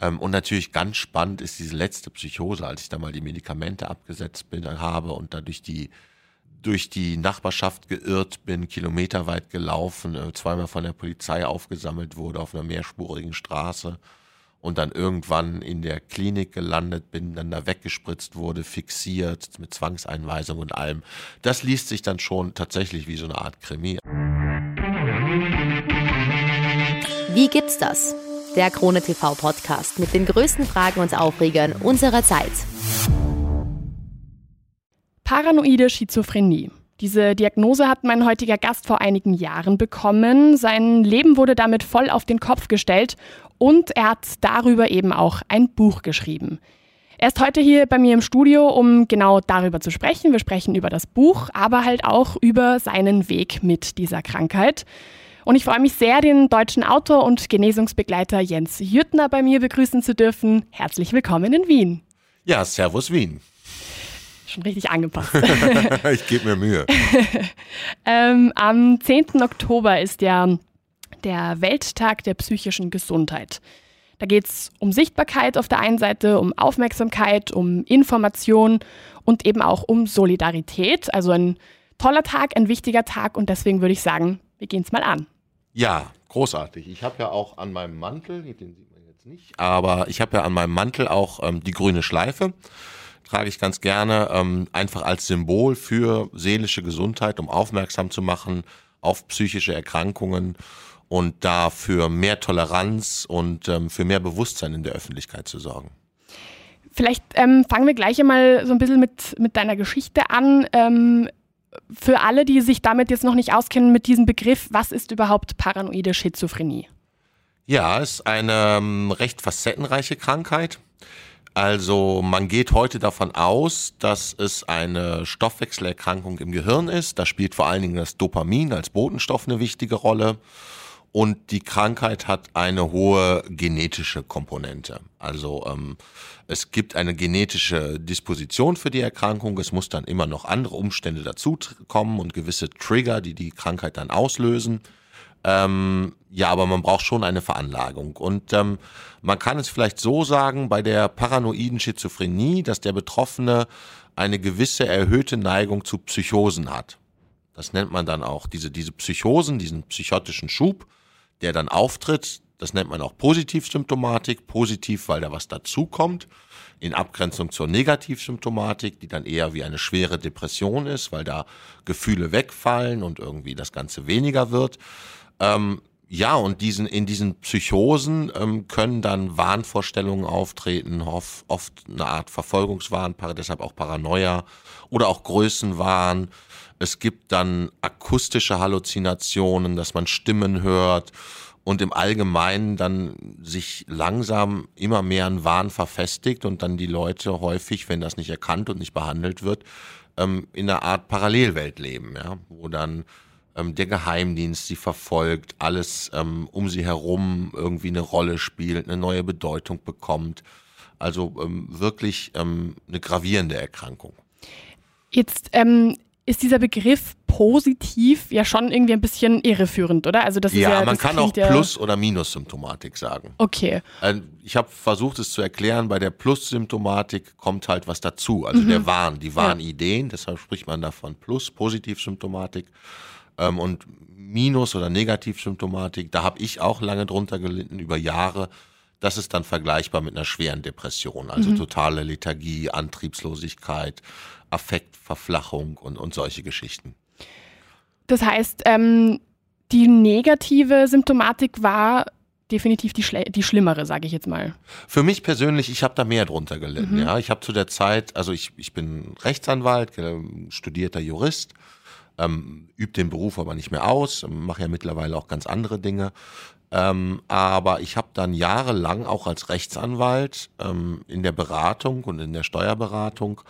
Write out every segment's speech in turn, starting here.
Ähm, und natürlich ganz spannend ist diese letzte Psychose, als ich da mal die Medikamente abgesetzt bin, habe und da durch die durch die Nachbarschaft geirrt bin, kilometerweit gelaufen, äh, zweimal von der Polizei aufgesammelt wurde auf einer mehrspurigen Straße und dann irgendwann in der Klinik gelandet bin, dann da weggespritzt wurde, fixiert mit Zwangseinweisung und allem. Das liest sich dann schon tatsächlich wie so eine Art Krimi. Wie gibt's das? Der Krone TV Podcast mit den größten Fragen und Aufregern unserer Zeit. Paranoide Schizophrenie. Diese Diagnose hat mein heutiger Gast vor einigen Jahren bekommen. Sein Leben wurde damit voll auf den Kopf gestellt und er hat darüber eben auch ein Buch geschrieben. Er ist heute hier bei mir im Studio, um genau darüber zu sprechen. Wir sprechen über das Buch, aber halt auch über seinen Weg mit dieser Krankheit. Und ich freue mich sehr, den deutschen Autor und Genesungsbegleiter Jens Jüttner bei mir begrüßen zu dürfen. Herzlich willkommen in Wien. Ja, Servus Wien. Schon richtig angepasst. ich gebe mir Mühe. ähm, am 10. Oktober ist ja der Welttag der psychischen Gesundheit. Da geht es um Sichtbarkeit auf der einen Seite, um Aufmerksamkeit, um Information und eben auch um Solidarität. Also ein toller Tag, ein wichtiger Tag und deswegen würde ich sagen, wir gehen es mal an. Ja, großartig. Ich habe ja auch an meinem Mantel, den sieht man jetzt nicht, aber ich habe ja an meinem Mantel auch ähm, die grüne Schleife trage ich ganz gerne, ähm, einfach als Symbol für seelische Gesundheit, um aufmerksam zu machen auf psychische Erkrankungen und da für mehr Toleranz und ähm, für mehr Bewusstsein in der Öffentlichkeit zu sorgen. Vielleicht ähm, fangen wir gleich einmal so ein bisschen mit, mit deiner Geschichte an. Ähm, für alle, die sich damit jetzt noch nicht auskennen, mit diesem Begriff, was ist überhaupt paranoide Schizophrenie? Ja, es ist eine ähm, recht facettenreiche Krankheit. Also man geht heute davon aus, dass es eine Stoffwechselerkrankung im Gehirn ist. Da spielt vor allen Dingen das Dopamin als Botenstoff eine wichtige Rolle. Und die Krankheit hat eine hohe genetische Komponente. Also ähm, es gibt eine genetische Disposition für die Erkrankung. Es muss dann immer noch andere Umstände dazukommen und gewisse Trigger, die die Krankheit dann auslösen. Ähm, ja, aber man braucht schon eine Veranlagung. Und ähm, man kann es vielleicht so sagen, bei der paranoiden Schizophrenie, dass der Betroffene eine gewisse erhöhte Neigung zu Psychosen hat. Das nennt man dann auch diese, diese Psychosen, diesen psychotischen Schub, der dann auftritt. Das nennt man auch Positivsymptomatik. Positiv, weil da was dazukommt. In Abgrenzung zur Negativsymptomatik, die dann eher wie eine schwere Depression ist, weil da Gefühle wegfallen und irgendwie das Ganze weniger wird. Ähm, ja, und diesen, in diesen Psychosen ähm, können dann Wahnvorstellungen auftreten, oft, oft eine Art Verfolgungswahn, deshalb auch Paranoia oder auch Größenwahn. Es gibt dann akustische Halluzinationen, dass man Stimmen hört und im Allgemeinen dann sich langsam immer mehr ein Wahn verfestigt und dann die Leute häufig, wenn das nicht erkannt und nicht behandelt wird, ähm, in einer Art Parallelwelt leben, ja, wo dann ähm, der Geheimdienst sie verfolgt, alles ähm, um sie herum irgendwie eine Rolle spielt, eine neue Bedeutung bekommt. Also ähm, wirklich ähm, eine gravierende Erkrankung. Jetzt ähm, ist dieser Begriff positiv ja schon irgendwie ein bisschen irreführend, oder? Also das ja, ist ja man kann auch Plus- oder Minus-Symptomatik sagen. Okay. Ähm, ich habe versucht, es zu erklären. Bei der Plus-Symptomatik kommt halt was dazu. Also mhm. der Wahn, die Wahnideen. Ja. Deshalb spricht man davon Plus, Positiv-Symptomatik ähm, und Minus- oder Negativsymptomatik, da habe ich auch lange drunter gelitten über Jahre. Das ist dann vergleichbar mit einer schweren Depression, also mhm. totale Lethargie, Antriebslosigkeit, Affektverflachung und, und solche Geschichten. Das heißt, ähm, die negative Symptomatik war definitiv die, die schlimmere, sage ich jetzt mal. Für mich persönlich, ich habe da mehr drunter gelitten. Mhm. Ja, ich habe zu der Zeit, also ich, ich bin Rechtsanwalt, studierter Jurist ähm, übe den Beruf aber nicht mehr aus, mache ja mittlerweile auch ganz andere Dinge. Ähm, aber ich habe dann jahrelang auch als Rechtsanwalt ähm, in der Beratung und in der Steuerberatung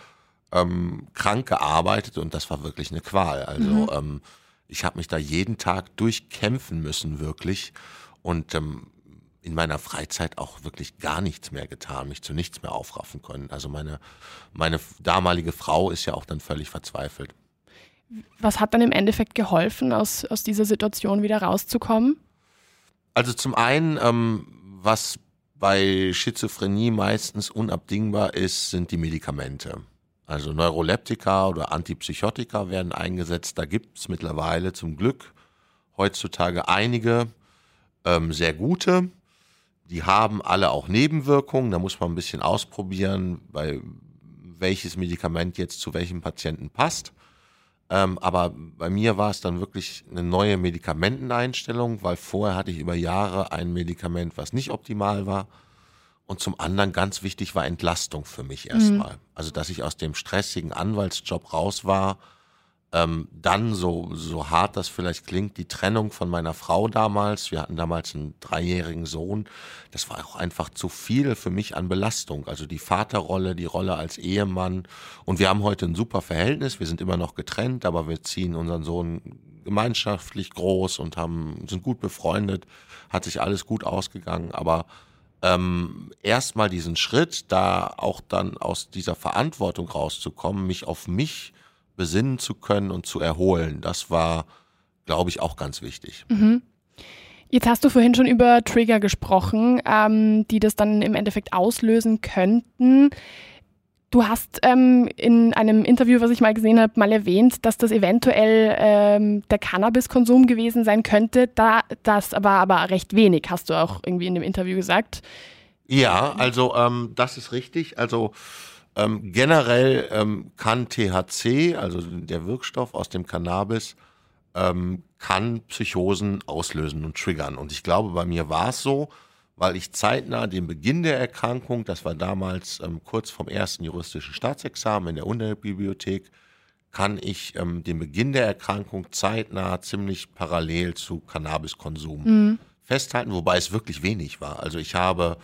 ähm, krank gearbeitet und das war wirklich eine Qual. Also mhm. ähm, ich habe mich da jeden Tag durchkämpfen müssen, wirklich. Und ähm, in meiner Freizeit auch wirklich gar nichts mehr getan, mich zu nichts mehr aufraffen können. Also meine, meine damalige Frau ist ja auch dann völlig verzweifelt. Was hat dann im Endeffekt geholfen, aus, aus dieser Situation wieder rauszukommen? Also zum einen, ähm, was bei Schizophrenie meistens unabdingbar ist, sind die Medikamente. Also Neuroleptika oder Antipsychotika werden eingesetzt. Da gibt es mittlerweile zum Glück heutzutage einige ähm, sehr gute. Die haben alle auch Nebenwirkungen. Da muss man ein bisschen ausprobieren, bei welches Medikament jetzt zu welchem Patienten passt. Ähm, aber bei mir war es dann wirklich eine neue Medikamenteneinstellung, weil vorher hatte ich über Jahre ein Medikament, was nicht optimal war. Und zum anderen ganz wichtig war Entlastung für mich erstmal. Mhm. Also, dass ich aus dem stressigen Anwaltsjob raus war ähm, dann, so, so hart das vielleicht klingt, die Trennung von meiner Frau damals. Wir hatten damals einen dreijährigen Sohn. Das war auch einfach zu viel für mich an Belastung. Also die Vaterrolle, die Rolle als Ehemann. Und wir haben heute ein super Verhältnis. Wir sind immer noch getrennt, aber wir ziehen unseren Sohn gemeinschaftlich groß und haben, sind gut befreundet. Hat sich alles gut ausgegangen. Aber ähm, erstmal diesen Schritt, da auch dann aus dieser Verantwortung rauszukommen, mich auf mich besinnen zu können und zu erholen. Das war, glaube ich, auch ganz wichtig. Mhm. Jetzt hast du vorhin schon über Trigger gesprochen, ähm, die das dann im Endeffekt auslösen könnten. Du hast ähm, in einem Interview, was ich mal gesehen habe, mal erwähnt, dass das eventuell ähm, der Cannabiskonsum gewesen sein könnte. Da, das aber aber recht wenig, hast du auch irgendwie in dem Interview gesagt. Ja, also ähm, das ist richtig. Also ähm, generell ähm, kann THC, also der Wirkstoff aus dem Cannabis, ähm, kann Psychosen auslösen und triggern. Und ich glaube, bei mir war es so, weil ich zeitnah den Beginn der Erkrankung, das war damals ähm, kurz vom ersten juristischen Staatsexamen in der Universitätsbibliothek, kann ich ähm, den Beginn der Erkrankung zeitnah ziemlich parallel zu Cannabiskonsum mhm. festhalten, wobei es wirklich wenig war. Also ich habe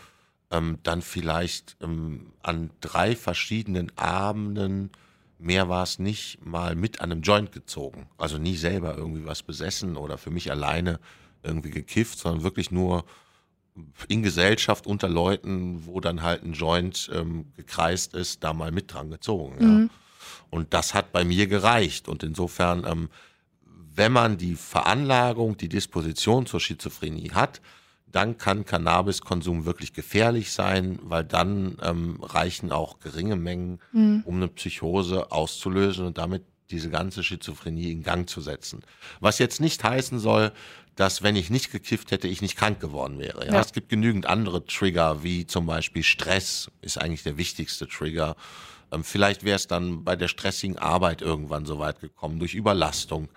ähm, dann vielleicht ähm, an drei verschiedenen Abenden, mehr war es nicht, mal mit an einem Joint gezogen. Also nie selber irgendwie was besessen oder für mich alleine irgendwie gekifft, sondern wirklich nur in Gesellschaft unter Leuten, wo dann halt ein Joint ähm, gekreist ist, da mal mit dran gezogen. Ja. Mhm. Und das hat bei mir gereicht. Und insofern, ähm, wenn man die Veranlagung, die Disposition zur Schizophrenie hat, dann kann Cannabiskonsum wirklich gefährlich sein, weil dann ähm, reichen auch geringe Mengen, mhm. um eine Psychose auszulösen und damit diese ganze Schizophrenie in Gang zu setzen. Was jetzt nicht heißen soll, dass wenn ich nicht gekifft hätte, ich nicht krank geworden wäre. Ja? ja. Es gibt genügend andere Trigger, wie zum Beispiel Stress ist eigentlich der wichtigste Trigger. Ähm, vielleicht wäre es dann bei der stressigen Arbeit irgendwann so weit gekommen, durch Überlastung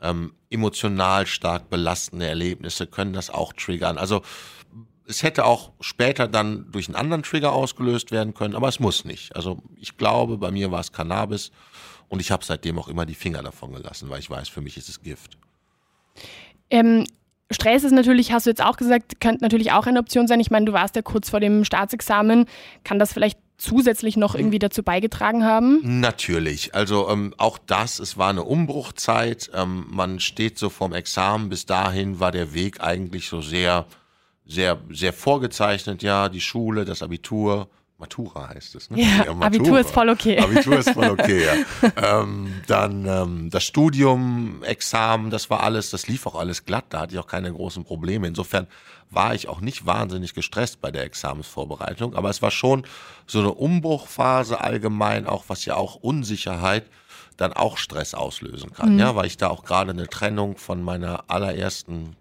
ähm, emotional stark belastende Erlebnisse können das auch triggern. Also es hätte auch später dann durch einen anderen Trigger ausgelöst werden können, aber es muss nicht. Also ich glaube, bei mir war es Cannabis und ich habe seitdem auch immer die Finger davon gelassen, weil ich weiß, für mich ist es Gift. Ähm, Stress ist natürlich, hast du jetzt auch gesagt, könnte natürlich auch eine Option sein. Ich meine, du warst ja kurz vor dem Staatsexamen. Kann das vielleicht zusätzlich noch irgendwie dazu beigetragen haben? Natürlich. Also ähm, auch das, es war eine Umbruchzeit. Ähm, man steht so vorm Examen. Bis dahin war der Weg eigentlich so sehr, sehr, sehr vorgezeichnet. Ja, die Schule, das Abitur. Matura heißt es, ne? Ja, ja Abitur ist voll okay. Abitur ist voll okay, ja. ähm, dann ähm, das Studium, Examen, das war alles, das lief auch alles glatt, da hatte ich auch keine großen Probleme. Insofern war ich auch nicht wahnsinnig gestresst bei der Examensvorbereitung, aber es war schon so eine Umbruchphase allgemein, auch was ja auch Unsicherheit dann auch Stress auslösen kann, mhm. ja, weil ich da auch gerade eine Trennung von meiner allerersten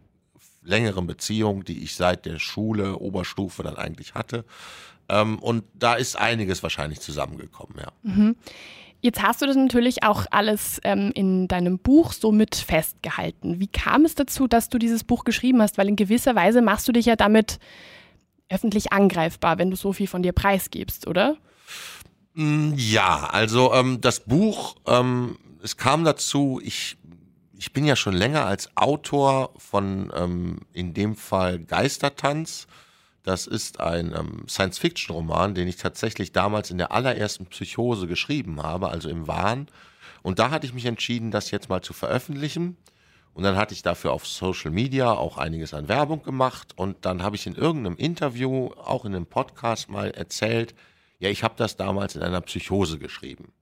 längeren Beziehung, die ich seit der Schule, Oberstufe dann eigentlich hatte. Ähm, und da ist einiges wahrscheinlich zusammengekommen, ja. Mhm. Jetzt hast du das natürlich auch alles ähm, in deinem Buch so mit festgehalten. Wie kam es dazu, dass du dieses Buch geschrieben hast? Weil in gewisser Weise machst du dich ja damit öffentlich angreifbar, wenn du so viel von dir preisgibst, oder? Mm, ja, also ähm, das Buch, ähm, es kam dazu, ich, ich bin ja schon länger als Autor von ähm, in dem Fall Geistertanz das ist ein ähm, Science-Fiction-Roman, den ich tatsächlich damals in der allerersten Psychose geschrieben habe, also im Wahn. Und da hatte ich mich entschieden, das jetzt mal zu veröffentlichen. Und dann hatte ich dafür auf Social Media auch einiges an Werbung gemacht. Und dann habe ich in irgendeinem Interview, auch in einem Podcast mal erzählt, ja, ich habe das damals in einer Psychose geschrieben.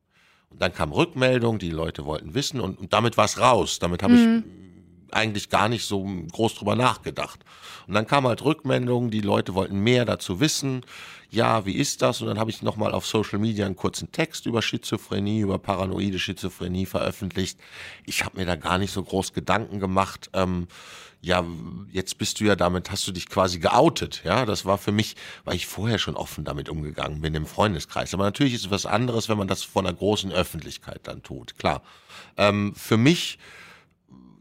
Und dann kam Rückmeldung, die Leute wollten wissen und, und damit war es raus. Damit habe mhm. ich eigentlich gar nicht so groß drüber nachgedacht. Und dann kam halt Rückmeldungen, die Leute wollten mehr dazu wissen. Ja, wie ist das? Und dann habe ich nochmal auf Social Media einen kurzen Text über Schizophrenie, über paranoide Schizophrenie veröffentlicht. Ich habe mir da gar nicht so groß Gedanken gemacht. Ähm, ja, jetzt bist du ja damit, hast du dich quasi geoutet. Ja, das war für mich, weil ich vorher schon offen damit umgegangen bin im Freundeskreis. Aber natürlich ist es was anderes, wenn man das vor einer großen Öffentlichkeit dann tut. Klar. Ähm, für mich,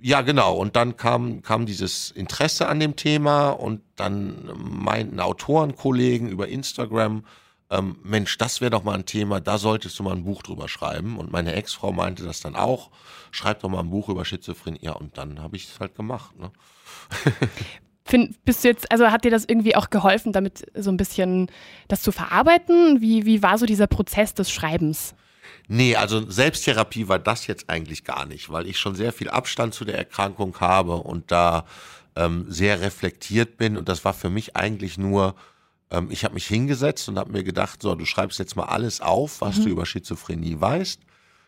ja, genau. Und dann kam, kam dieses Interesse an dem Thema und dann meinten Autorenkollegen über Instagram, ähm, Mensch, das wäre doch mal ein Thema, da solltest du mal ein Buch drüber schreiben. Und meine Ex-Frau meinte das dann auch, schreib doch mal ein Buch über Schizophrenie. Ja, und dann habe ich es halt gemacht. Ne? Find, bist du jetzt, also hat dir das irgendwie auch geholfen, damit so ein bisschen das zu verarbeiten? Wie, wie war so dieser Prozess des Schreibens? Nee, also Selbsttherapie war das jetzt eigentlich gar nicht, weil ich schon sehr viel Abstand zu der Erkrankung habe und da ähm, sehr reflektiert bin. Und das war für mich eigentlich nur, ähm, ich habe mich hingesetzt und habe mir gedacht, so, du schreibst jetzt mal alles auf, was mhm. du über Schizophrenie weißt.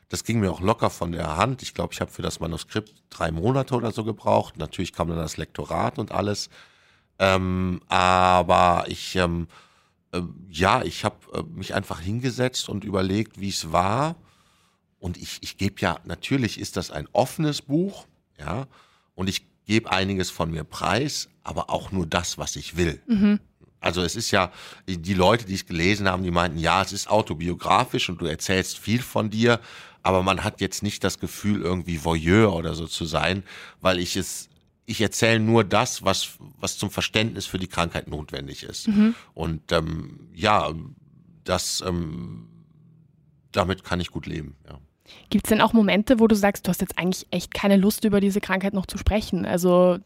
Das ging mir auch locker von der Hand. Ich glaube, ich habe für das Manuskript drei Monate oder so gebraucht. Natürlich kam dann das Lektorat und alles. Ähm, aber ich, ähm, äh, ja, ich habe äh, mich einfach hingesetzt und überlegt, wie es war. Und ich, ich gebe ja, natürlich ist das ein offenes Buch, ja, und ich gebe einiges von mir preis, aber auch nur das, was ich will. Mhm. Also es ist ja, die Leute, die es gelesen haben, die meinten, ja, es ist autobiografisch und du erzählst viel von dir, aber man hat jetzt nicht das Gefühl, irgendwie Voyeur oder so zu sein, weil ich es, ich erzähle nur das, was, was zum Verständnis für die Krankheit notwendig ist. Mhm. Und ähm, ja, das, ähm, damit kann ich gut leben, ja. Gibt es denn auch Momente, wo du sagst, du hast jetzt eigentlich echt keine Lust, über diese Krankheit noch zu sprechen? Also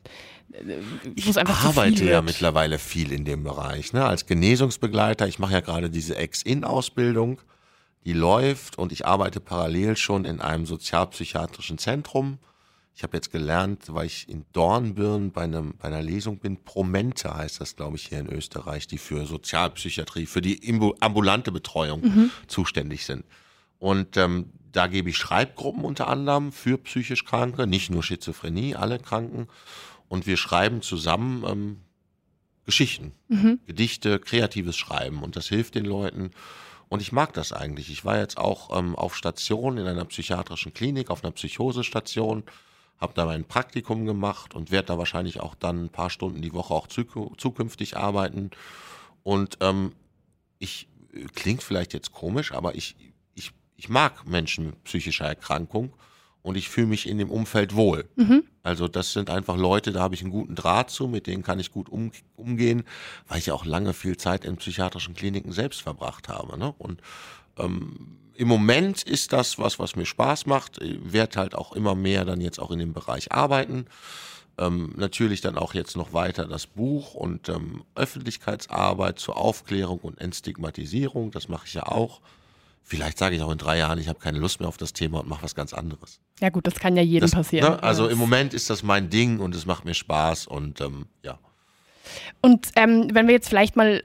äh, ich arbeite ja mittlerweile viel in dem Bereich. Ne? Als Genesungsbegleiter, ich mache ja gerade diese Ex-In-Ausbildung, die läuft und ich arbeite parallel schon in einem sozialpsychiatrischen Zentrum. Ich habe jetzt gelernt, weil ich in Dornbirn bei, einem, bei einer Lesung bin, Promente heißt das, glaube ich, hier in Österreich, die für Sozialpsychiatrie, für die ambulante Betreuung mhm. zuständig sind. Und ähm, da gebe ich Schreibgruppen unter anderem für psychisch Kranke, nicht nur Schizophrenie, alle Kranken. Und wir schreiben zusammen ähm, Geschichten, mhm. Gedichte, kreatives Schreiben. Und das hilft den Leuten. Und ich mag das eigentlich. Ich war jetzt auch ähm, auf Station in einer psychiatrischen Klinik, auf einer Psychosestation, habe da mein Praktikum gemacht und werde da wahrscheinlich auch dann ein paar Stunden die Woche auch zukünftig arbeiten. Und ähm, ich klingt vielleicht jetzt komisch, aber ich ich mag Menschen mit psychischer Erkrankung und ich fühle mich in dem Umfeld wohl. Mhm. Also das sind einfach Leute, da habe ich einen guten Draht zu, mit denen kann ich gut um, umgehen, weil ich ja auch lange viel Zeit in psychiatrischen Kliniken selbst verbracht habe. Ne? Und ähm, im Moment ist das was, was mir Spaß macht. Ich werde halt auch immer mehr dann jetzt auch in dem Bereich arbeiten. Ähm, natürlich dann auch jetzt noch weiter das Buch und ähm, Öffentlichkeitsarbeit zur Aufklärung und Entstigmatisierung. Das mache ich ja auch. Vielleicht sage ich auch in drei Jahren, ich habe keine Lust mehr auf das Thema und mache was ganz anderes. Ja gut, das kann ja jedem das, passieren. Ne, also im Moment ist das mein Ding und es macht mir Spaß und ähm, ja. Und ähm, wenn wir jetzt vielleicht mal,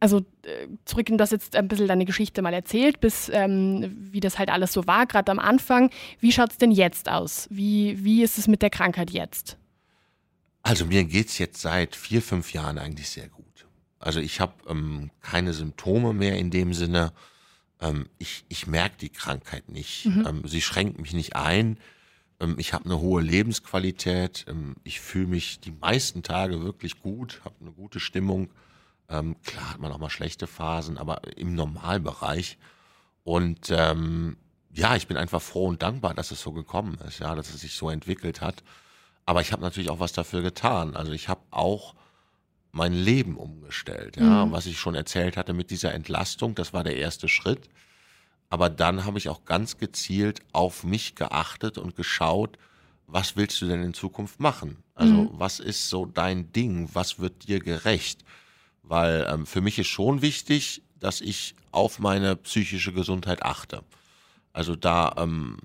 also äh, zurück in das jetzt ein bisschen deine Geschichte mal erzählt, bis ähm, wie das halt alles so war, gerade am Anfang. Wie schaut es denn jetzt aus? Wie, wie ist es mit der Krankheit jetzt? Also mir geht es jetzt seit vier, fünf Jahren eigentlich sehr gut. Also ich habe ähm, keine Symptome mehr in dem Sinne ähm, ich, ich merke die Krankheit nicht. Mhm. Ähm, sie schränkt mich nicht ein. Ähm, ich habe eine hohe Lebensqualität. Ähm, ich fühle mich die meisten Tage wirklich gut, habe eine gute Stimmung. Ähm, klar hat man auch mal schlechte Phasen, aber im Normalbereich. Und ähm, ja, ich bin einfach froh und dankbar, dass es so gekommen ist, ja, dass es sich so entwickelt hat. Aber ich habe natürlich auch was dafür getan. Also ich habe auch mein Leben umgestellt. Ja, mhm. was ich schon erzählt hatte mit dieser Entlastung, das war der erste Schritt. Aber dann habe ich auch ganz gezielt auf mich geachtet und geschaut, was willst du denn in Zukunft machen? Also mhm. was ist so dein Ding? Was wird dir gerecht? Weil ähm, für mich ist schon wichtig, dass ich auf meine psychische Gesundheit achte. Also da ähm,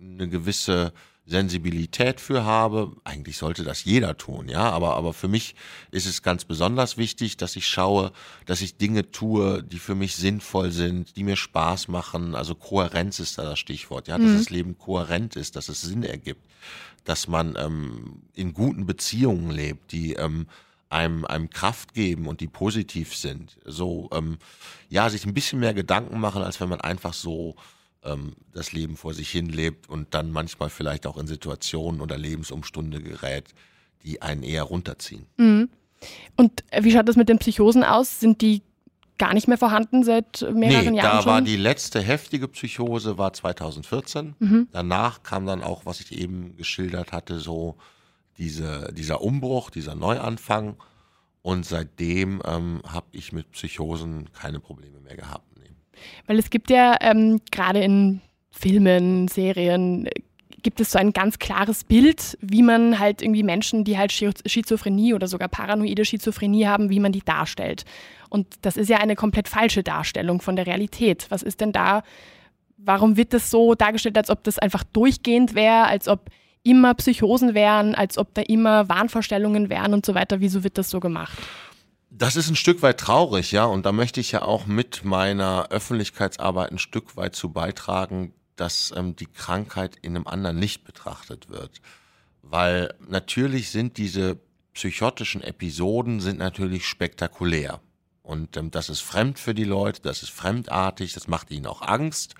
eine gewisse Sensibilität für habe. Eigentlich sollte das jeder tun, ja, aber, aber für mich ist es ganz besonders wichtig, dass ich schaue, dass ich Dinge tue, die für mich sinnvoll sind, die mir Spaß machen. Also Kohärenz ist da das Stichwort, ja, dass mhm. das Leben kohärent ist, dass es Sinn ergibt, dass man ähm, in guten Beziehungen lebt, die ähm, einem, einem Kraft geben und die positiv sind. So, ähm, ja, sich ein bisschen mehr Gedanken machen, als wenn man einfach so ähm, das Leben vor sich hin lebt und dann manchmal vielleicht auch in Situationen oder Lebensumstunde gerät, die einen eher runterziehen. Mhm. Und wie schaut das mit den Psychosen aus? Sind die gar nicht mehr vorhanden seit mehreren nee, Jahren da schon? war die letzte heftige Psychose war 2014. Mhm. Danach kam dann auch, was ich eben geschildert hatte, so diese, dieser Umbruch, dieser Neuanfang. Und seitdem ähm, habe ich mit Psychosen keine Probleme mehr gehabt. Nee. Weil es gibt ja ähm, gerade in Filmen, Serien, gibt es so ein ganz klares Bild, wie man halt irgendwie Menschen, die halt Schizophrenie oder sogar paranoide Schizophrenie haben, wie man die darstellt. Und das ist ja eine komplett falsche Darstellung von der Realität. Was ist denn da, warum wird das so dargestellt, als ob das einfach durchgehend wäre, als ob immer Psychosen wären, als ob da immer Wahnvorstellungen wären und so weiter. Wieso wird das so gemacht? Das ist ein Stück weit traurig, ja. Und da möchte ich ja auch mit meiner Öffentlichkeitsarbeit ein Stück weit zu beitragen, dass ähm, die Krankheit in einem anderen Licht betrachtet wird. Weil natürlich sind diese psychotischen Episoden sind natürlich spektakulär. Und ähm, das ist fremd für die Leute, das ist fremdartig, das macht ihnen auch Angst.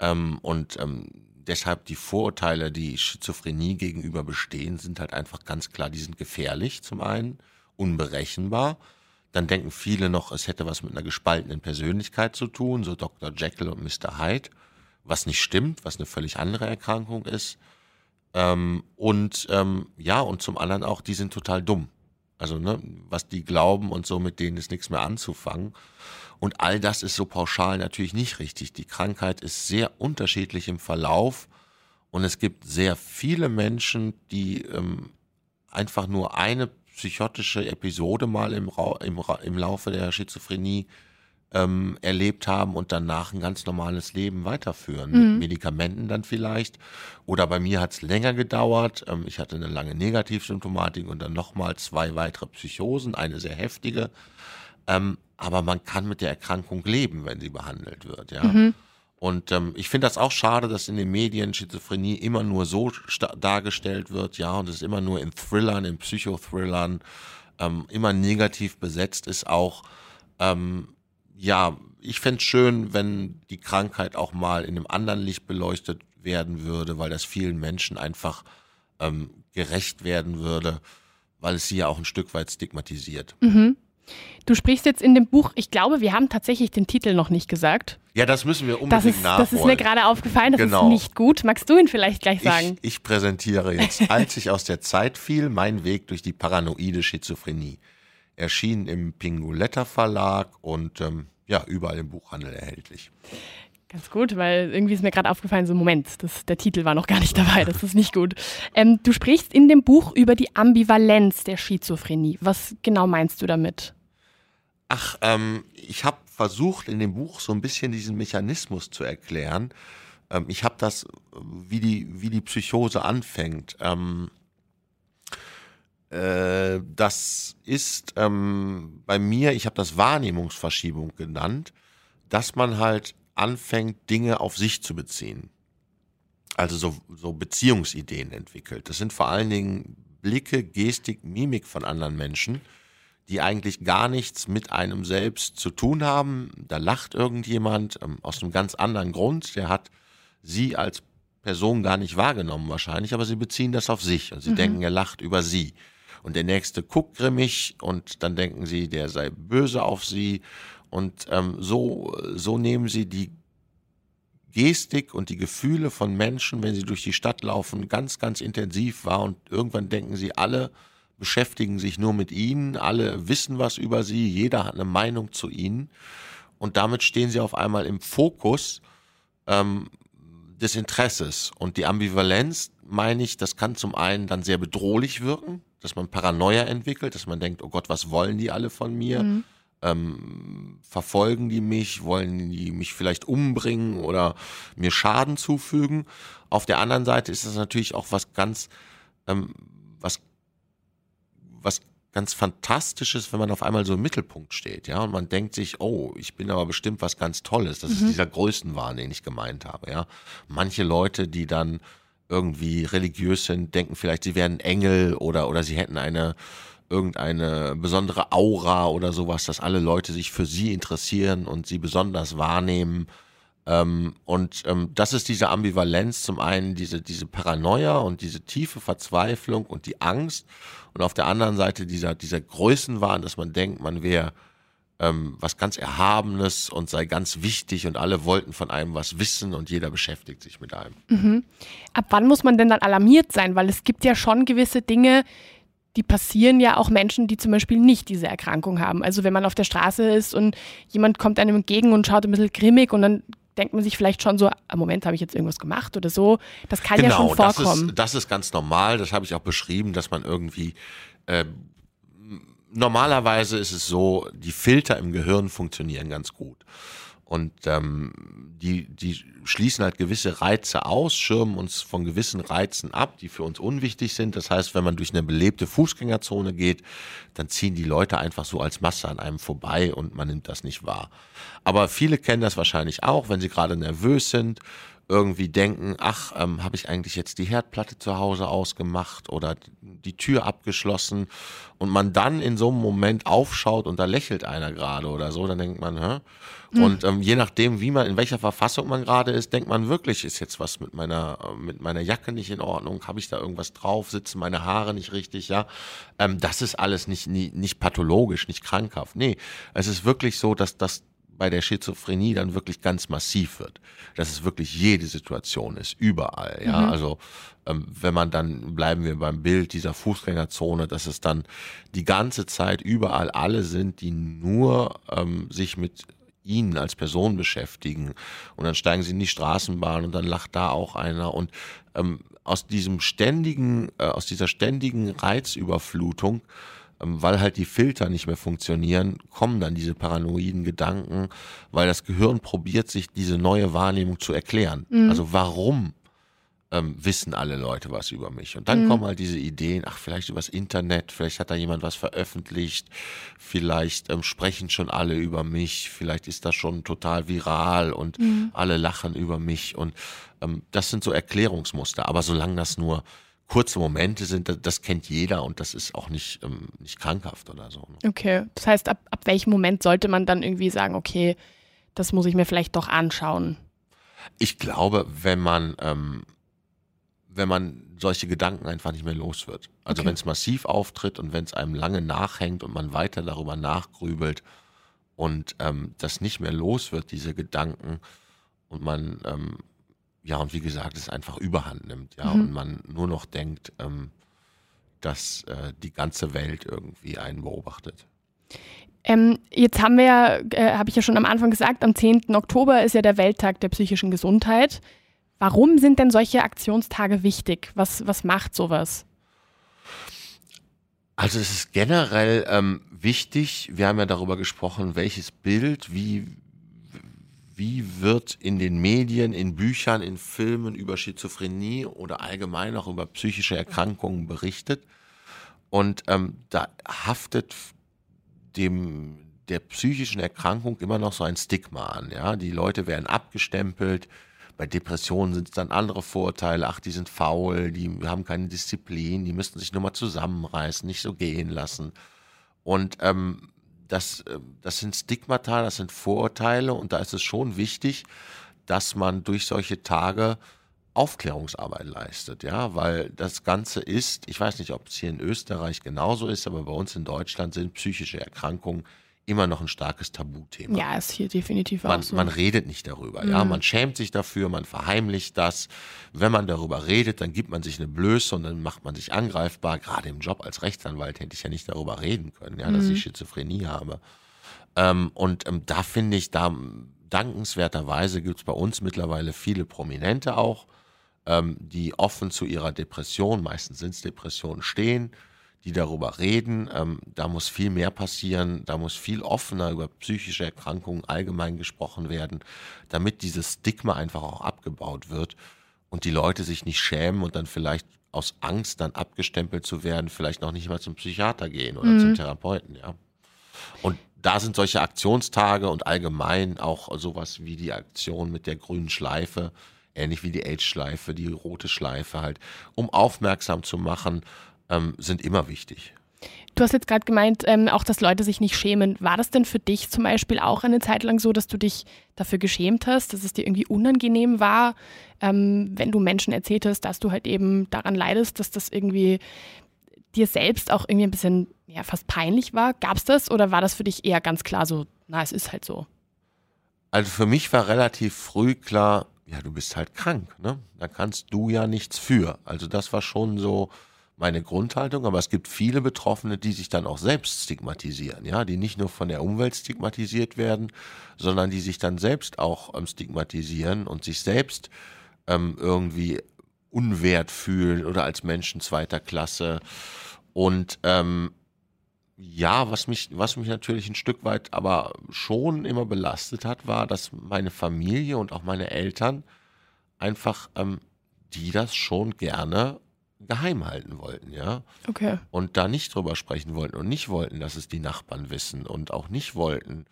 Ähm, und ähm, deshalb die Vorurteile, die Schizophrenie gegenüber bestehen, sind halt einfach ganz klar, die sind gefährlich zum einen, unberechenbar. Dann denken viele noch, es hätte was mit einer gespaltenen Persönlichkeit zu tun, so Dr. Jekyll und Mr. Hyde, was nicht stimmt, was eine völlig andere Erkrankung ist. Ähm, und ähm, ja, und zum anderen auch, die sind total dumm. Also, ne, was die glauben und so, mit denen ist nichts mehr anzufangen. Und all das ist so pauschal natürlich nicht richtig. Die Krankheit ist sehr unterschiedlich im Verlauf und es gibt sehr viele Menschen, die ähm, einfach nur eine psychotische Episode mal im, im, im Laufe der Schizophrenie ähm, erlebt haben und danach ein ganz normales Leben weiterführen. Mhm. Mit Medikamenten dann vielleicht. Oder bei mir hat es länger gedauert. Ähm, ich hatte eine lange Negativsymptomatik und dann nochmal zwei weitere Psychosen, eine sehr heftige. Ähm, aber man kann mit der Erkrankung leben, wenn sie behandelt wird, ja. Mhm. Und ähm, ich finde das auch schade, dass in den Medien Schizophrenie immer nur so dargestellt wird, ja, und es immer nur in Thrillern, in Psychothrillern ähm, immer negativ besetzt ist auch. Ähm, ja, ich fände es schön, wenn die Krankheit auch mal in einem anderen Licht beleuchtet werden würde, weil das vielen Menschen einfach ähm, gerecht werden würde, weil es sie ja auch ein Stück weit stigmatisiert. Mhm. Du sprichst jetzt in dem Buch, ich glaube, wir haben tatsächlich den Titel noch nicht gesagt. Ja, das müssen wir unbedingt das ist, nachholen. Das ist mir gerade aufgefallen, das genau. ist nicht gut. Magst du ihn vielleicht gleich sagen? Ich, ich präsentiere jetzt, als ich aus der Zeit fiel, mein Weg durch die paranoide Schizophrenie. Erschien im Pinguletta Verlag und ähm, ja, überall im Buchhandel erhältlich. Ganz gut, weil irgendwie ist mir gerade aufgefallen, so Moment, das, der Titel war noch gar nicht dabei, das ist nicht gut. Ähm, du sprichst in dem Buch über die Ambivalenz der Schizophrenie. Was genau meinst du damit? Ach, ähm, ich habe versucht in dem Buch so ein bisschen diesen Mechanismus zu erklären. Ähm, ich habe das, wie die, wie die Psychose anfängt. Ähm, äh, das ist ähm, bei mir, ich habe das Wahrnehmungsverschiebung genannt, dass man halt anfängt, Dinge auf sich zu beziehen. Also so, so Beziehungsideen entwickelt. Das sind vor allen Dingen Blicke, Gestik, Mimik von anderen Menschen die eigentlich gar nichts mit einem selbst zu tun haben. Da lacht irgendjemand ähm, aus einem ganz anderen Grund. Der hat sie als Person gar nicht wahrgenommen wahrscheinlich, aber sie beziehen das auf sich und sie mhm. denken, er lacht über sie. Und der nächste guckt grimmig und dann denken sie, der sei böse auf sie. Und ähm, so, so nehmen sie die Gestik und die Gefühle von Menschen, wenn sie durch die Stadt laufen, ganz, ganz intensiv wahr. Und irgendwann denken sie alle, beschäftigen sich nur mit ihnen, alle wissen was über sie, jeder hat eine Meinung zu ihnen und damit stehen sie auf einmal im Fokus ähm, des Interesses. Und die Ambivalenz, meine ich, das kann zum einen dann sehr bedrohlich wirken, dass man Paranoia entwickelt, dass man denkt, oh Gott, was wollen die alle von mir? Mhm. Ähm, verfolgen die mich, wollen die mich vielleicht umbringen oder mir Schaden zufügen. Auf der anderen Seite ist das natürlich auch was ganz, ähm, was, was ganz Fantastisches, wenn man auf einmal so im Mittelpunkt steht, ja, und man denkt sich, oh, ich bin aber bestimmt was ganz Tolles. Das mhm. ist dieser Größenwahn, den ich gemeint habe, ja. Manche Leute, die dann irgendwie religiös sind, denken vielleicht, sie wären Engel oder, oder sie hätten eine irgendeine besondere Aura oder sowas, dass alle Leute sich für sie interessieren und sie besonders wahrnehmen. Ähm, und ähm, das ist diese Ambivalenz, zum einen diese, diese Paranoia und diese tiefe Verzweiflung und die Angst und auf der anderen Seite dieser, dieser Größenwahn, dass man denkt, man wäre ähm, was ganz Erhabenes und sei ganz wichtig und alle wollten von einem was wissen und jeder beschäftigt sich mit einem. Mhm. Ab wann muss man denn dann alarmiert sein? Weil es gibt ja schon gewisse Dinge, die passieren ja auch Menschen, die zum Beispiel nicht diese Erkrankung haben. Also wenn man auf der Straße ist und jemand kommt einem entgegen und schaut ein bisschen grimmig und dann denkt man sich vielleicht schon so, am Moment habe ich jetzt irgendwas gemacht oder so. Das kann genau, ja schon vorkommen. Das ist, das ist ganz normal, das habe ich auch beschrieben, dass man irgendwie äh, normalerweise ist es so, die Filter im Gehirn funktionieren ganz gut. Und ähm, die, die schließen halt gewisse Reize aus, schirmen uns von gewissen Reizen ab, die für uns unwichtig sind. Das heißt, wenn man durch eine belebte Fußgängerzone geht, dann ziehen die Leute einfach so als Masse an einem vorbei und man nimmt das nicht wahr. Aber viele kennen das wahrscheinlich auch, wenn sie gerade nervös sind, irgendwie denken, ach, ähm, habe ich eigentlich jetzt die Herdplatte zu Hause ausgemacht oder die Tür abgeschlossen und man dann in so einem Moment aufschaut und da lächelt einer gerade oder so, dann denkt man, hä? Mhm. Und ähm, je nachdem, wie man, in welcher Verfassung man gerade ist, denkt man wirklich, ist jetzt was mit meiner, äh, mit meiner Jacke nicht in Ordnung, habe ich da irgendwas drauf, sitzen meine Haare nicht richtig, ja. Ähm, das ist alles nicht, nie, nicht pathologisch, nicht krankhaft. Nee, es ist wirklich so, dass das bei der Schizophrenie dann wirklich ganz massiv wird. Dass es wirklich jede Situation ist, überall. Ja, mhm. also ähm, wenn man dann, bleiben wir beim Bild dieser Fußgängerzone, dass es dann die ganze Zeit überall alle sind, die nur ähm, sich mit ihnen als Person beschäftigen. Und dann steigen sie in die Straßenbahn und dann lacht da auch einer. Und ähm, aus diesem ständigen, äh, aus dieser ständigen Reizüberflutung weil halt die Filter nicht mehr funktionieren, kommen dann diese paranoiden Gedanken, weil das Gehirn probiert, sich diese neue Wahrnehmung zu erklären. Mhm. Also warum ähm, wissen alle Leute was über mich? Und dann mhm. kommen halt diese Ideen, ach, vielleicht übers Internet, vielleicht hat da jemand was veröffentlicht, vielleicht ähm, sprechen schon alle über mich, vielleicht ist das schon total viral und mhm. alle lachen über mich. Und ähm, das sind so Erklärungsmuster. Aber solange das nur kurze Momente sind, das, kennt jeder und das ist auch nicht, ähm, nicht krankhaft oder so. Ne? Okay, das heißt, ab, ab welchem Moment sollte man dann irgendwie sagen, okay, das muss ich mir vielleicht doch anschauen? Ich glaube, wenn man, ähm, wenn man solche Gedanken einfach nicht mehr los wird. Also okay. wenn es massiv auftritt und wenn es einem lange nachhängt und man weiter darüber nachgrübelt und ähm, das nicht mehr los wird, diese Gedanken, und man ähm, ja, und wie gesagt, es einfach überhand nimmt, ja, mhm. und man nur noch denkt, ähm, dass äh, die ganze Welt irgendwie einen beobachtet. Ähm, jetzt haben wir ja, äh, habe ich ja schon am Anfang gesagt, am 10. Oktober ist ja der Welttag der psychischen Gesundheit. Warum sind denn solche Aktionstage wichtig? Was, was macht sowas? Also es ist generell ähm, wichtig, wir haben ja darüber gesprochen, welches Bild, wie, wie wird in den Medien, in Büchern, in Filmen über Schizophrenie oder allgemein auch über psychische Erkrankungen berichtet. Und ähm, da haftet dem der psychischen Erkrankung immer noch so ein Stigma an. Ja, die Leute werden abgestempelt. Bei Depressionen sind es dann andere Vorteile. Ach, die sind faul, die haben keine Disziplin, die müssten sich nur mal zusammenreißen, nicht so gehen lassen. Und ähm, das, ähm, das sind Stigmata, das sind Vorurteile und da ist es schon wichtig, dass man durch solche Tage Aufklärungsarbeit leistet, ja, weil das Ganze ist, ich weiß nicht, ob es hier in Österreich genauso ist, aber bei uns in Deutschland sind psychische Erkrankungen immer noch ein starkes Tabuthema. Ja, ist hier definitiv man, auch so. Man redet nicht darüber, mhm. ja, man schämt sich dafür, man verheimlicht das. Wenn man darüber redet, dann gibt man sich eine Blöße und dann macht man sich angreifbar. Gerade im Job als Rechtsanwalt hätte ich ja nicht darüber reden können, ja, mhm. dass ich Schizophrenie habe. Ähm, und ähm, da finde ich, da dankenswerterweise gibt es bei uns mittlerweile viele Prominente auch, ähm, die offen zu ihrer Depression, meistens sind es Depressionen, stehen die darüber reden. Ähm, da muss viel mehr passieren, da muss viel offener über psychische Erkrankungen allgemein gesprochen werden, damit dieses Stigma einfach auch abgebaut wird und die Leute sich nicht schämen und dann vielleicht aus Angst dann abgestempelt zu werden, vielleicht noch nicht mal zum Psychiater gehen oder mhm. zum Therapeuten, ja. Und da sind solche Aktionstage und allgemein auch sowas wie die Aktion mit der grünen Schleife, ähnlich wie die AIDS-Schleife, die rote Schleife halt, um aufmerksam zu machen, ähm, sind immer wichtig. Du hast jetzt gerade gemeint, ähm, auch dass Leute sich nicht schämen. War das denn für dich zum Beispiel auch eine Zeit lang so, dass du dich dafür geschämt hast, dass es dir irgendwie unangenehm war, ähm, wenn du Menschen erzählt hast, dass du halt eben daran leidest, dass das irgendwie dir selbst auch irgendwie ein bisschen ja, fast peinlich war? Gab es das oder war das für dich eher ganz klar so, na, es ist halt so? Also für mich war relativ früh klar, ja, du bist halt krank, ne? Da kannst du ja nichts für. Also das war schon so, meine Grundhaltung, aber es gibt viele Betroffene, die sich dann auch selbst stigmatisieren, ja, die nicht nur von der Umwelt stigmatisiert werden, sondern die sich dann selbst auch ähm, stigmatisieren und sich selbst ähm, irgendwie unwert fühlen oder als Menschen zweiter Klasse. Und ähm, ja, was mich, was mich natürlich ein Stück weit aber schon immer belastet hat, war, dass meine Familie und auch meine Eltern einfach, ähm, die das schon gerne geheim halten wollten, ja. Okay. Und da nicht drüber sprechen wollten und nicht wollten, dass es die Nachbarn wissen und auch nicht wollten,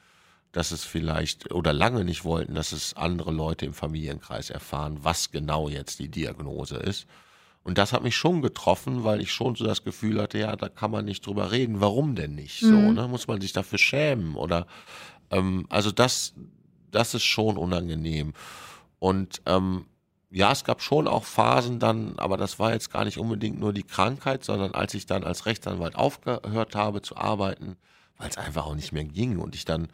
dass es vielleicht oder lange nicht wollten, dass es andere Leute im Familienkreis erfahren, was genau jetzt die Diagnose ist. Und das hat mich schon getroffen, weil ich schon so das Gefühl hatte, ja, da kann man nicht drüber reden. Warum denn nicht? Mhm. So, ne? Muss man sich dafür schämen? Oder ähm, also das, das ist schon unangenehm. Und ähm, ja, es gab schon auch Phasen dann, aber das war jetzt gar nicht unbedingt nur die Krankheit, sondern als ich dann als Rechtsanwalt aufgehört habe zu arbeiten, weil es einfach auch nicht mehr ging und ich dann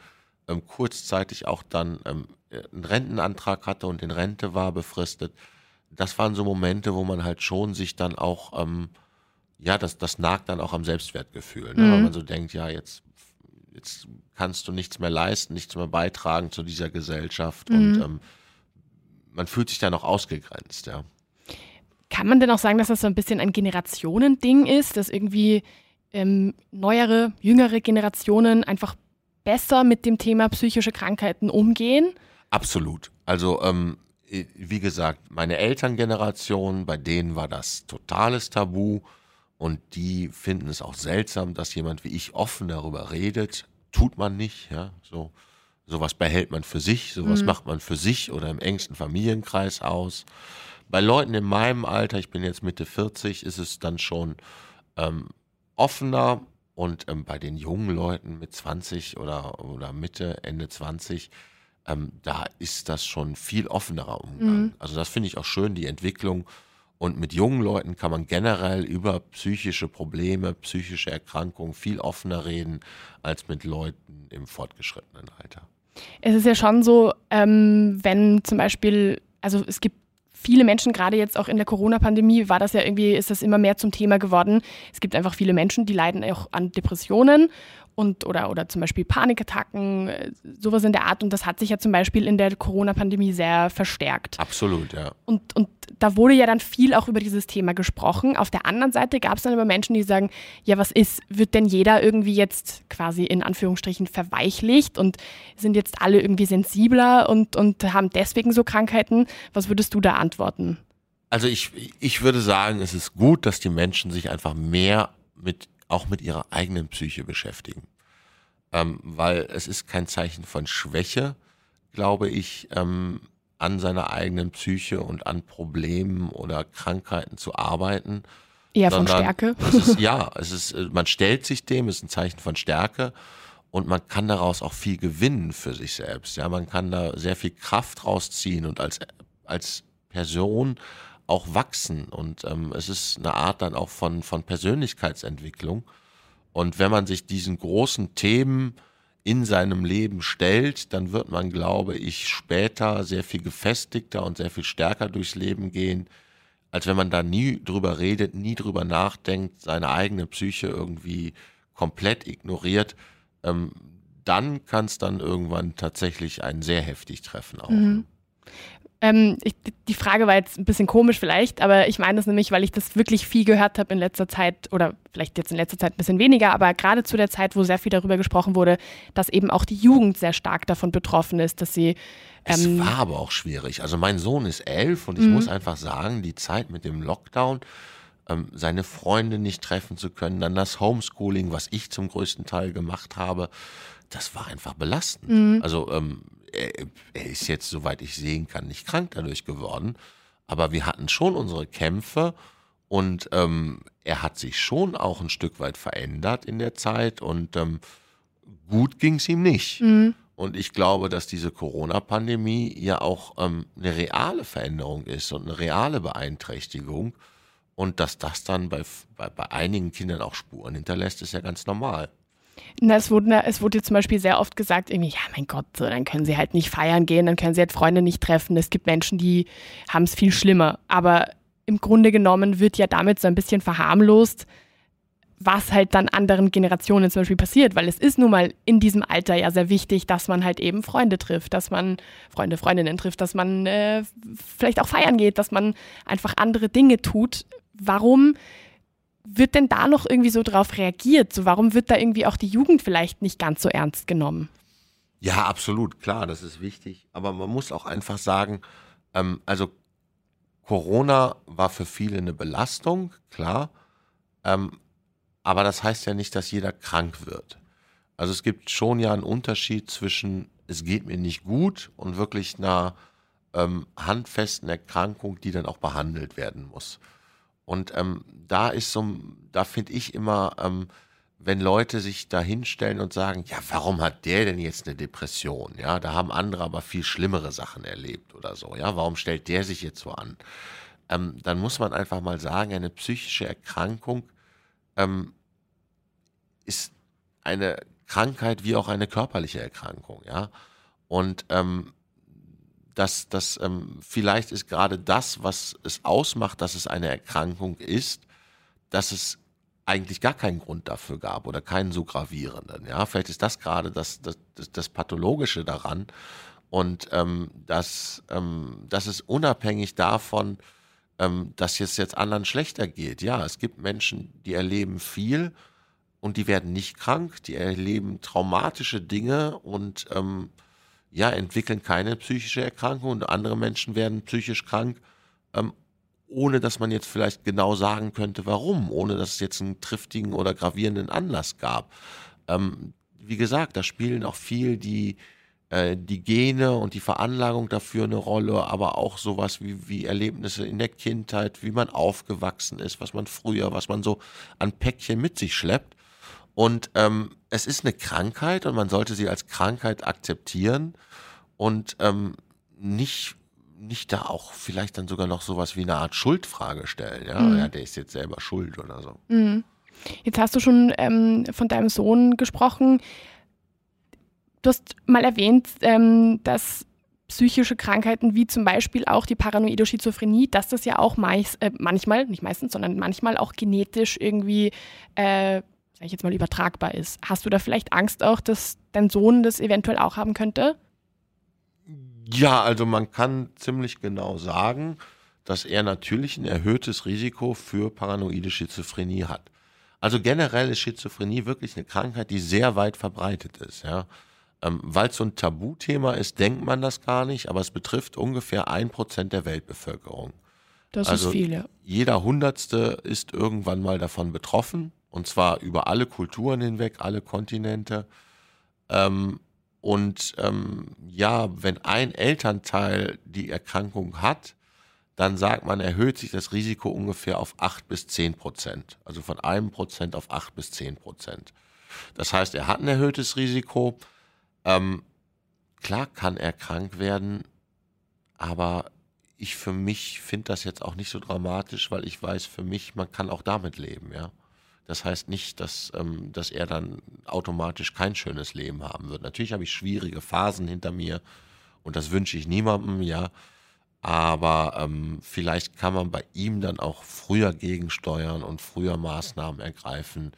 ähm, kurzzeitig auch dann ähm, einen Rentenantrag hatte und in Rente war befristet. Das waren so Momente, wo man halt schon sich dann auch, ähm, ja, das, das nagt dann auch am Selbstwertgefühl, ne? Mhm. weil man so denkt, ja, jetzt, jetzt kannst du nichts mehr leisten, nichts mehr beitragen zu dieser Gesellschaft mhm. und ähm, man fühlt sich da noch ausgegrenzt, ja. Kann man denn auch sagen, dass das so ein bisschen ein Generationending ist, dass irgendwie ähm, neuere, jüngere Generationen einfach besser mit dem Thema psychische Krankheiten umgehen? Absolut. Also ähm, wie gesagt, meine Elterngeneration, bei denen war das totales Tabu und die finden es auch seltsam, dass jemand wie ich offen darüber redet. Tut man nicht, ja, so. Sowas behält man für sich, sowas mhm. macht man für sich oder im engsten Familienkreis aus. Bei Leuten in meinem Alter, ich bin jetzt Mitte 40, ist es dann schon ähm, offener und ähm, bei den jungen Leuten mit 20 oder, oder Mitte, Ende 20, ähm, da ist das schon viel offenerer Umgang. Mhm. Also das finde ich auch schön, die Entwicklung. Und mit jungen Leuten kann man generell über psychische Probleme, psychische Erkrankungen viel offener reden als mit Leuten im fortgeschrittenen Alter. Es ist ja schon so, ähm, wenn zum Beispiel, also es gibt viele Menschen, gerade jetzt auch in der Corona-Pandemie, war das ja irgendwie, ist das immer mehr zum Thema geworden. Es gibt einfach viele Menschen, die leiden auch an Depressionen und oder, oder zum Beispiel Panikattacken, äh, sowas in der Art. Und das hat sich ja zum Beispiel in der Corona-Pandemie sehr verstärkt. Absolut, ja. Und, und da wurde ja dann viel auch über dieses Thema gesprochen. Auf der anderen Seite gab es dann aber Menschen, die sagen, ja, was ist, wird denn jeder irgendwie jetzt quasi in Anführungsstrichen verweichlicht und sind jetzt alle irgendwie sensibler und, und haben deswegen so Krankheiten? Was würdest du da antworten? Also ich, ich würde sagen, es ist gut, dass die Menschen sich einfach mehr mit auch mit ihrer eigenen Psyche beschäftigen. Ähm, weil es ist kein Zeichen von Schwäche, glaube ich, ähm, an seiner eigenen Psyche und an Problemen oder Krankheiten zu arbeiten. Eher von Stärke. Es ist, ja, es ist, äh, man stellt sich dem, es ist ein Zeichen von Stärke und man kann daraus auch viel gewinnen für sich selbst. Ja, man kann da sehr viel Kraft rausziehen und als, als Person auch wachsen. Und ähm, es ist eine Art dann auch von, von Persönlichkeitsentwicklung. Und wenn man sich diesen großen Themen in seinem Leben stellt, dann wird man, glaube ich, später sehr viel gefestigter und sehr viel stärker durchs Leben gehen, als wenn man da nie drüber redet, nie drüber nachdenkt, seine eigene Psyche irgendwie komplett ignoriert. Ähm, dann kann es dann irgendwann tatsächlich einen sehr heftig treffen auch. Mhm. Ähm, ich, die Frage war jetzt ein bisschen komisch vielleicht, aber ich meine das nämlich, weil ich das wirklich viel gehört habe in letzter Zeit oder vielleicht jetzt in letzter Zeit ein bisschen weniger, aber gerade zu der Zeit, wo sehr viel darüber gesprochen wurde, dass eben auch die Jugend sehr stark davon betroffen ist, dass sie. es ähm, war aber auch schwierig. Also mein Sohn ist elf und ich mhm. muss einfach sagen, die Zeit mit dem Lockdown, ähm, seine Freunde nicht treffen zu können, dann das Homeschooling, was ich zum größten Teil gemacht habe, das war einfach belastend. Mhm. Also ähm, er, er ist jetzt, soweit ich sehen kann, nicht krank dadurch geworden. Aber wir hatten schon unsere Kämpfe und ähm, er hat sich schon auch ein Stück weit verändert in der Zeit und ähm, gut ging es ihm nicht. Mhm. Und ich glaube, dass diese Corona-Pandemie ja auch ähm, eine reale Veränderung ist und eine reale Beeinträchtigung. Und dass das dann bei, bei, bei einigen Kindern auch Spuren hinterlässt, ist ja ganz normal. Na, es, wurde, es wurde zum Beispiel sehr oft gesagt, irgendwie, ja, mein Gott, so, dann können sie halt nicht feiern gehen, dann können sie halt Freunde nicht treffen. Es gibt Menschen, die haben es viel schlimmer. Aber im Grunde genommen wird ja damit so ein bisschen verharmlost, was halt dann anderen Generationen zum Beispiel passiert, weil es ist nun mal in diesem Alter ja sehr wichtig, dass man halt eben Freunde trifft, dass man Freunde, Freundinnen trifft, dass man äh, vielleicht auch feiern geht, dass man einfach andere Dinge tut. Warum wird denn da noch irgendwie so drauf reagiert? So, warum wird da irgendwie auch die Jugend vielleicht nicht ganz so ernst genommen? Ja, absolut, klar, das ist wichtig. Aber man muss auch einfach sagen, ähm, also Corona war für viele eine Belastung, klar. Ähm, aber das heißt ja nicht, dass jeder krank wird. Also es gibt schon ja einen Unterschied zwischen, es geht mir nicht gut und wirklich einer ähm, handfesten Erkrankung, die dann auch behandelt werden muss. Und ähm, da ist so, da finde ich immer, ähm, wenn Leute sich da hinstellen und sagen, ja, warum hat der denn jetzt eine Depression? Ja, da haben andere aber viel schlimmere Sachen erlebt oder so. Ja, warum stellt der sich jetzt so an? Ähm, dann muss man einfach mal sagen, eine psychische Erkrankung ähm, ist eine Krankheit wie auch eine körperliche Erkrankung. Ja, und ähm, dass das ähm, vielleicht ist gerade das, was es ausmacht, dass es eine Erkrankung ist, dass es eigentlich gar keinen Grund dafür gab oder keinen so gravierenden. Ja, vielleicht ist das gerade das, das, das, das Pathologische daran und ähm, dass, ähm, dass es unabhängig davon, ähm, dass es jetzt anderen schlechter geht. Ja, es gibt Menschen, die erleben viel und die werden nicht krank, die erleben traumatische Dinge und ähm, ja, entwickeln keine psychische Erkrankung und andere Menschen werden psychisch krank, ähm, ohne dass man jetzt vielleicht genau sagen könnte, warum, ohne dass es jetzt einen triftigen oder gravierenden Anlass gab. Ähm, wie gesagt, da spielen auch viel die, äh, die Gene und die Veranlagung dafür eine Rolle, aber auch sowas wie, wie Erlebnisse in der Kindheit, wie man aufgewachsen ist, was man früher, was man so an Päckchen mit sich schleppt. Und ähm, es ist eine Krankheit und man sollte sie als Krankheit akzeptieren und ähm, nicht nicht da auch vielleicht dann sogar noch sowas wie eine Art Schuldfrage stellen. Ja, mhm. ja der ist jetzt selber schuld oder so. Mhm. Jetzt hast du schon ähm, von deinem Sohn gesprochen. Du hast mal erwähnt, ähm, dass psychische Krankheiten wie zum Beispiel auch die paranoide Schizophrenie, dass das ja auch meist, äh, manchmal, nicht meistens, sondern manchmal auch genetisch irgendwie äh, sag ich jetzt mal, übertragbar ist. Hast du da vielleicht Angst auch, dass dein Sohn das eventuell auch haben könnte? Ja, also man kann ziemlich genau sagen, dass er natürlich ein erhöhtes Risiko für paranoide Schizophrenie hat. Also generell ist Schizophrenie wirklich eine Krankheit, die sehr weit verbreitet ist. Ja. Ähm, Weil es so ein Tabuthema ist, denkt man das gar nicht, aber es betrifft ungefähr ein Prozent der Weltbevölkerung. Das also ist viel, ja. Jeder Hundertste ist irgendwann mal davon betroffen. Und zwar über alle Kulturen hinweg, alle Kontinente. Ähm, und ähm, ja, wenn ein Elternteil die Erkrankung hat, dann sagt man, erhöht sich das Risiko ungefähr auf 8 bis 10 Prozent. Also von einem Prozent auf 8 bis 10 Prozent. Das heißt, er hat ein erhöhtes Risiko. Ähm, klar kann er krank werden, aber ich für mich finde das jetzt auch nicht so dramatisch, weil ich weiß für mich, man kann auch damit leben, ja. Das heißt nicht, dass, ähm, dass er dann automatisch kein schönes Leben haben wird. Natürlich habe ich schwierige Phasen hinter mir und das wünsche ich niemandem, ja. Aber ähm, vielleicht kann man bei ihm dann auch früher gegensteuern und früher Maßnahmen ergreifen.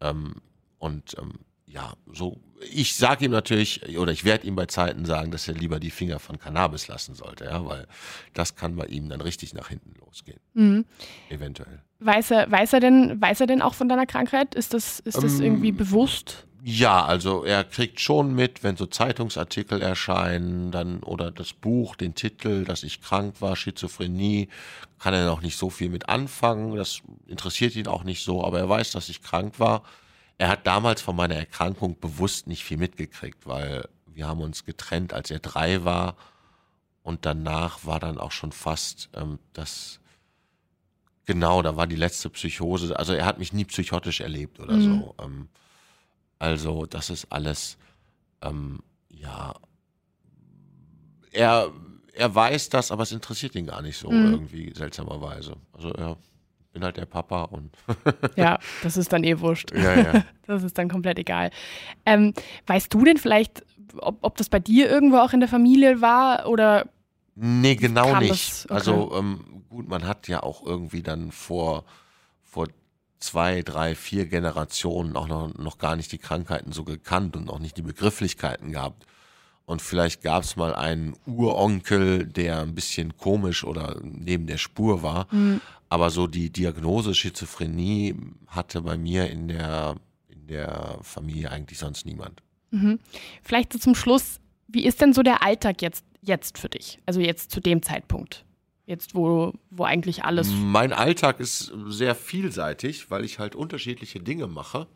Ähm, und ähm, ja, so, ich sage ihm natürlich, oder ich werde ihm bei Zeiten sagen, dass er lieber die Finger von Cannabis lassen sollte, ja, weil das kann bei ihm dann richtig nach hinten losgehen. Mhm. Eventuell. Weiß er, weiß er denn, weiß er denn auch von deiner Krankheit? Ist das, ist das ähm, irgendwie bewusst? Ja, also er kriegt schon mit, wenn so Zeitungsartikel erscheinen, dann oder das Buch, den Titel, dass ich krank war, Schizophrenie, kann er noch nicht so viel mit anfangen. Das interessiert ihn auch nicht so, aber er weiß, dass ich krank war er hat damals von meiner Erkrankung bewusst nicht viel mitgekriegt, weil wir haben uns getrennt, als er drei war. Und danach war dann auch schon fast ähm, das, genau, da war die letzte Psychose. Also er hat mich nie psychotisch erlebt oder mhm. so. Ähm, also das ist alles, ähm, ja, er, er weiß das, aber es interessiert ihn gar nicht so mhm. irgendwie seltsamerweise. Also er bin halt der Papa und. ja, das ist dann eh wurscht. Ja, ja. Das ist dann komplett egal. Ähm, weißt du denn vielleicht, ob, ob das bei dir irgendwo auch in der Familie war oder? Nee, genau nicht. Okay. Also ähm, gut, man hat ja auch irgendwie dann vor, vor zwei, drei, vier Generationen auch noch, noch gar nicht die Krankheiten so gekannt und auch nicht die Begrifflichkeiten gehabt. Und vielleicht gab es mal einen Uronkel, der ein bisschen komisch oder neben der Spur war. Mhm. Aber so die Diagnose Schizophrenie hatte bei mir in der, in der Familie eigentlich sonst niemand. Mhm. Vielleicht so zum Schluss, wie ist denn so der Alltag jetzt, jetzt für dich? Also jetzt zu dem Zeitpunkt? Jetzt, wo, wo eigentlich alles. Mein Alltag ist sehr vielseitig, weil ich halt unterschiedliche Dinge mache.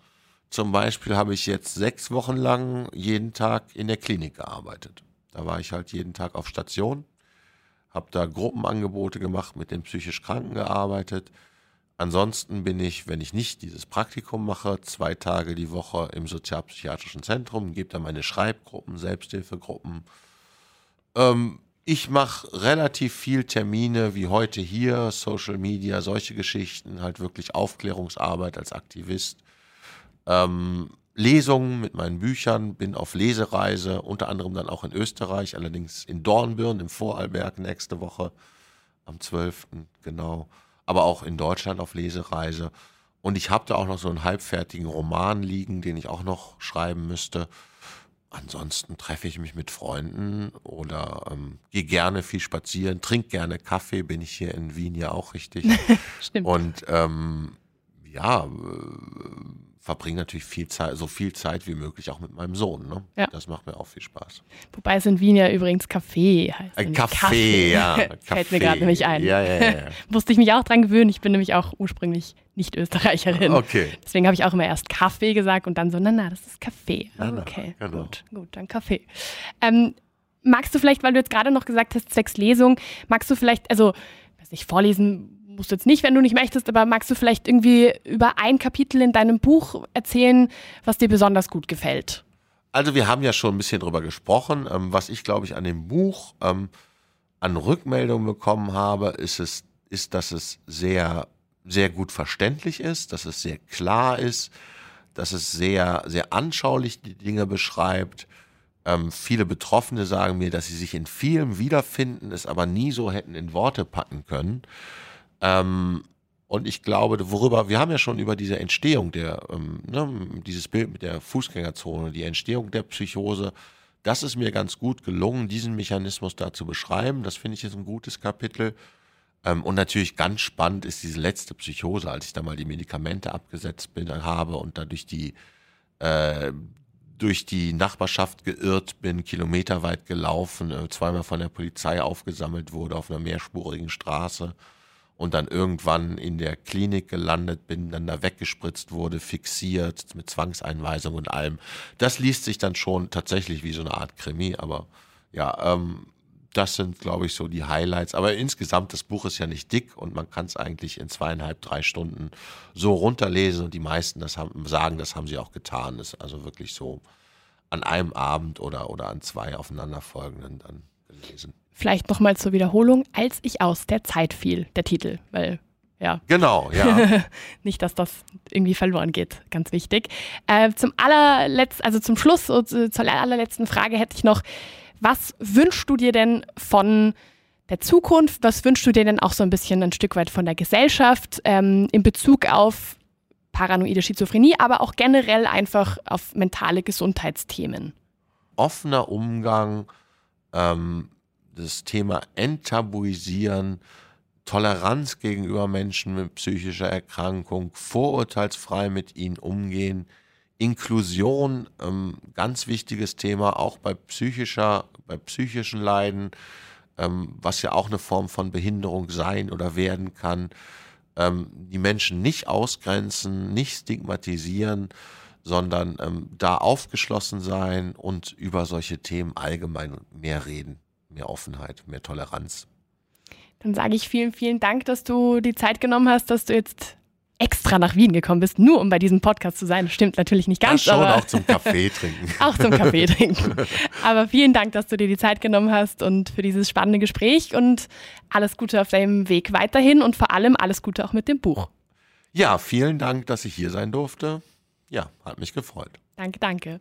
Zum Beispiel habe ich jetzt sechs Wochen lang jeden Tag in der Klinik gearbeitet. Da war ich halt jeden Tag auf Station habe da Gruppenangebote gemacht, mit den psychisch Kranken gearbeitet. Ansonsten bin ich, wenn ich nicht dieses Praktikum mache, zwei Tage die Woche im sozialpsychiatrischen Zentrum, gebe da meine Schreibgruppen, Selbsthilfegruppen. Ähm, ich mache relativ viel Termine wie heute hier, Social Media, solche Geschichten, halt wirklich Aufklärungsarbeit als Aktivist. Ähm, Lesungen mit meinen Büchern, bin auf Lesereise, unter anderem dann auch in Österreich, allerdings in Dornbirn im Vorarlberg nächste Woche am 12. genau, aber auch in Deutschland auf Lesereise. Und ich habe da auch noch so einen halbfertigen Roman liegen, den ich auch noch schreiben müsste. Ansonsten treffe ich mich mit Freunden oder ähm, gehe gerne viel spazieren, trinke gerne Kaffee, bin ich hier in Wien ja auch richtig. Stimmt. Und ähm, ja, äh, verbringe natürlich viel Zeit, so viel Zeit wie möglich auch mit meinem Sohn. Ne? Ja. Das macht mir auch viel Spaß. Wobei es in Wien ja übrigens Kaffee heißt. Ein Kaffee, Kaffee, ja. Fällt mir gerade nämlich ein. Ja, ja, ja, Musste ich mich auch dran gewöhnen. Ich bin nämlich auch ursprünglich nicht Österreicherin. Okay. Deswegen habe ich auch immer erst Kaffee gesagt und dann so, na, na, das ist Kaffee. Na, na, okay, genau. gut, gut, dann Kaffee. Ähm, magst du vielleicht, weil du jetzt gerade noch gesagt hast, zwecks Lesung, magst du vielleicht, also, weiß nicht, vorlesen musst jetzt nicht, wenn du nicht möchtest, aber magst du vielleicht irgendwie über ein Kapitel in deinem Buch erzählen, was dir besonders gut gefällt? Also wir haben ja schon ein bisschen drüber gesprochen. Ähm, was ich, glaube ich, an dem Buch ähm, an Rückmeldungen bekommen habe, ist, es, ist, dass es sehr, sehr gut verständlich ist, dass es sehr klar ist, dass es sehr, sehr anschaulich die Dinge beschreibt. Ähm, viele Betroffene sagen mir, dass sie sich in vielem wiederfinden, es aber nie so hätten in Worte packen können. Ähm, und ich glaube, worüber, wir haben ja schon über diese Entstehung der, ähm, ne, dieses Bild mit der Fußgängerzone, die Entstehung der Psychose, das ist mir ganz gut gelungen, diesen Mechanismus da zu beschreiben. Das finde ich ist ein gutes Kapitel. Ähm, und natürlich ganz spannend ist diese letzte Psychose, als ich da mal die Medikamente abgesetzt bin, habe und da durch die, äh, durch die Nachbarschaft geirrt bin, kilometerweit gelaufen, äh, zweimal von der Polizei aufgesammelt wurde auf einer mehrspurigen Straße und dann irgendwann in der Klinik gelandet bin, dann da weggespritzt wurde, fixiert mit Zwangseinweisung und allem. Das liest sich dann schon tatsächlich wie so eine Art Krimi, aber ja, ähm, das sind, glaube ich, so die Highlights. Aber insgesamt, das Buch ist ja nicht dick und man kann es eigentlich in zweieinhalb, drei Stunden so runterlesen und die meisten das haben, sagen, das haben sie auch getan. Das ist also wirklich so an einem Abend oder, oder an zwei aufeinanderfolgenden dann gelesen. Vielleicht nochmal zur Wiederholung, als ich aus der Zeit fiel, der Titel, weil ja. Genau, ja. Nicht, dass das irgendwie verloren geht, ganz wichtig. Äh, zum allerletzten, also zum Schluss, äh, zur allerletzten Frage hätte ich noch, was wünschst du dir denn von der Zukunft? Was wünschst du dir denn auch so ein bisschen ein Stück weit von der Gesellschaft ähm, in Bezug auf paranoide Schizophrenie, aber auch generell einfach auf mentale Gesundheitsthemen. Offener Umgang, ähm, das Thema Enttabuisieren, Toleranz gegenüber Menschen mit psychischer Erkrankung, vorurteilsfrei mit ihnen umgehen, Inklusion, ähm, ganz wichtiges Thema, auch bei psychischer, bei psychischen Leiden, ähm, was ja auch eine Form von Behinderung sein oder werden kann. Ähm, die Menschen nicht ausgrenzen, nicht stigmatisieren, sondern ähm, da aufgeschlossen sein und über solche Themen allgemein mehr reden. Mehr Offenheit, mehr Toleranz. Dann sage ich vielen, vielen Dank, dass du die Zeit genommen hast, dass du jetzt extra nach Wien gekommen bist, nur um bei diesem Podcast zu sein. Stimmt natürlich nicht ganz. Ja, schon aber auch zum Kaffee trinken. auch zum Kaffee trinken. Aber vielen Dank, dass du dir die Zeit genommen hast und für dieses spannende Gespräch und alles Gute auf deinem Weg weiterhin und vor allem alles Gute auch mit dem Buch. Ja, vielen Dank, dass ich hier sein durfte. Ja, hat mich gefreut. Danke, danke.